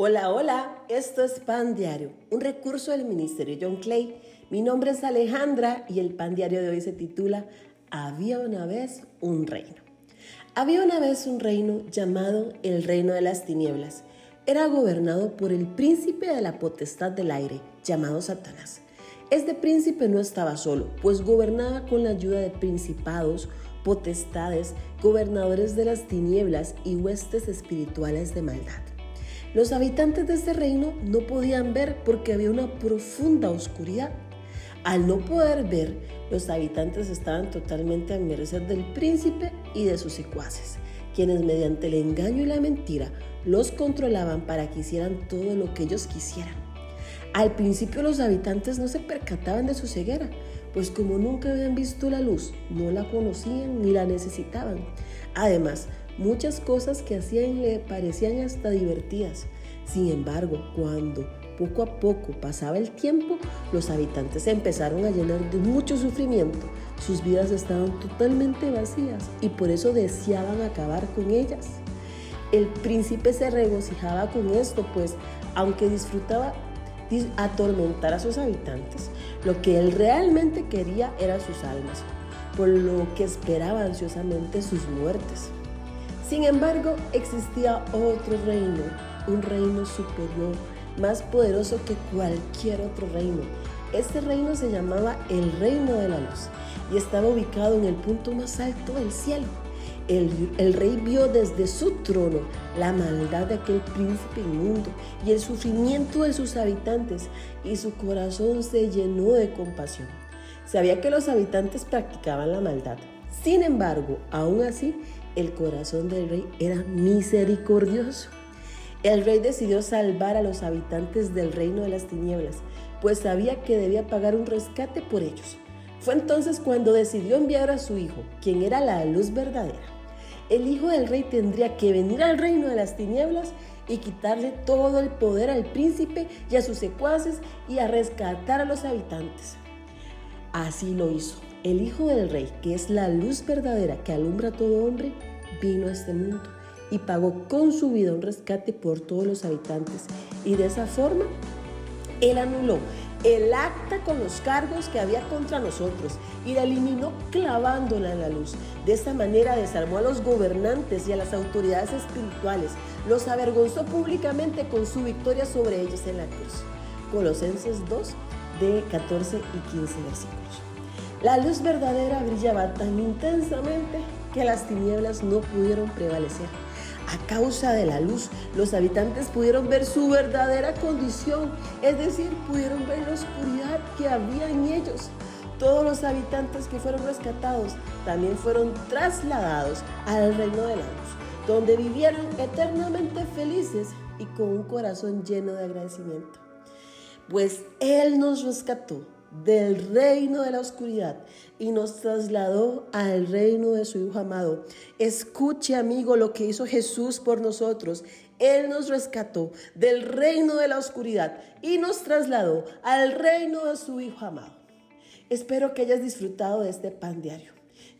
Hola, hola, esto es Pan Diario, un recurso del Ministerio John Clay. Mi nombre es Alejandra y el Pan Diario de hoy se titula Había una vez un reino. Había una vez un reino llamado el reino de las tinieblas. Era gobernado por el príncipe de la potestad del aire, llamado Satanás. Este príncipe no estaba solo, pues gobernaba con la ayuda de principados, potestades, gobernadores de las tinieblas y huestes espirituales de maldad. Los habitantes de este reino no podían ver porque había una profunda oscuridad. Al no poder ver, los habitantes estaban totalmente a merced del príncipe y de sus secuaces, quienes mediante el engaño y la mentira los controlaban para que hicieran todo lo que ellos quisieran. Al principio los habitantes no se percataban de su ceguera, pues como nunca habían visto la luz, no la conocían ni la necesitaban. Además, Muchas cosas que hacían le parecían hasta divertidas. Sin embargo, cuando poco a poco pasaba el tiempo, los habitantes empezaron a llenar de mucho sufrimiento. Sus vidas estaban totalmente vacías y por eso deseaban acabar con ellas. El príncipe se regocijaba con esto, pues aunque disfrutaba atormentar a sus habitantes, lo que él realmente quería era sus almas, por lo que esperaba ansiosamente sus muertes. Sin embargo, existía otro reino, un reino superior, más poderoso que cualquier otro reino. Este reino se llamaba el reino de la luz y estaba ubicado en el punto más alto del cielo. El, el, rey vio desde su trono la maldad de aquel príncipe inmundo y el sufrimiento de sus habitantes y su corazón se llenó de compasión. Sabía que los habitantes practicaban la maldad. Sin embargo, aún así, el corazón del rey era misericordioso. El rey decidió salvar a los habitantes del reino de las tinieblas, pues sabía que debía pagar un rescate por ellos. Fue entonces cuando decidió enviar a su hijo, quien era la luz verdadera. El hijo del rey tendría que venir al reino de las tinieblas y quitarle todo el poder al príncipe y a sus secuaces y a rescatar a los habitantes. Así lo hizo. El Hijo del Rey, que es la luz verdadera que alumbra a todo hombre, vino a este mundo y pagó con su vida un rescate por todos los habitantes. Y de esa forma, Él anuló el acta con los cargos que había contra nosotros y la eliminó clavándola en la luz. De esta manera desarmó a los gobernantes y a las autoridades espirituales, los avergonzó públicamente con su victoria sobre ellos en la cruz. Colosenses 2, de 14 y 15 versículos. La luz verdadera brillaba tan intensamente que las tinieblas no pudieron prevalecer. A causa de la luz, los habitantes pudieron ver su verdadera condición, es decir, pudieron ver la oscuridad que había en ellos. Todos los habitantes que fueron rescatados también fueron trasladados al reino de la luz, donde vivieron eternamente felices y con un corazón lleno de agradecimiento. Pues Él nos rescató del reino de la oscuridad y nos trasladó al reino de su Hijo amado. Escuche, amigo, lo que hizo Jesús por nosotros. Él nos rescató del reino de la oscuridad y nos trasladó al reino de su Hijo amado. Espero que hayas disfrutado de este pan diario,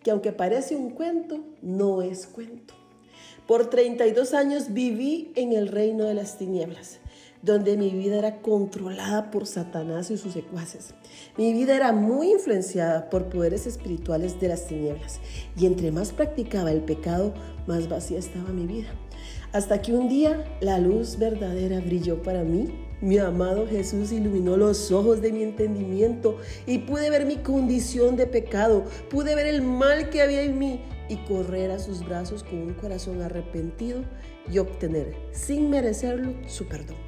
que aunque parece un cuento, no es cuento. Por 32 años viví en el reino de las tinieblas donde mi vida era controlada por Satanás y sus secuaces. Mi vida era muy influenciada por poderes espirituales de las tinieblas y entre más practicaba el pecado, más vacía estaba mi vida. Hasta que un día la luz verdadera brilló para mí. Mi amado Jesús iluminó los ojos de mi entendimiento y pude ver mi condición de pecado, pude ver el mal que había en mí y correr a sus brazos con un corazón arrepentido y obtener, sin merecerlo, su perdón.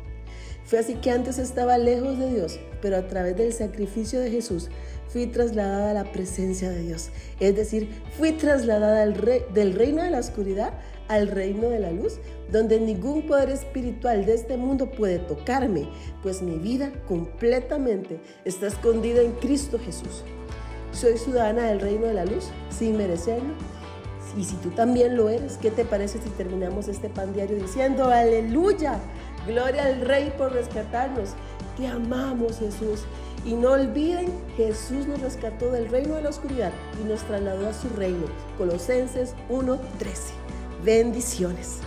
Fue así que antes estaba lejos de Dios, pero a través del sacrificio de Jesús fui trasladada a la presencia de Dios. Es decir, fui trasladada del reino de la oscuridad al reino de la luz, donde ningún poder espiritual de este mundo puede tocarme, pues mi vida completamente está escondida en Cristo Jesús. Soy ciudadana del reino de la luz sin merecerlo. Y si tú también lo eres, ¿qué te parece si terminamos este pan diario diciendo aleluya? Gloria al Rey por rescatarnos. Te amamos, Jesús. Y no olviden, Jesús nos rescató del reino de la oscuridad y nos trasladó a su reino. Colosenses 1:13. Bendiciones.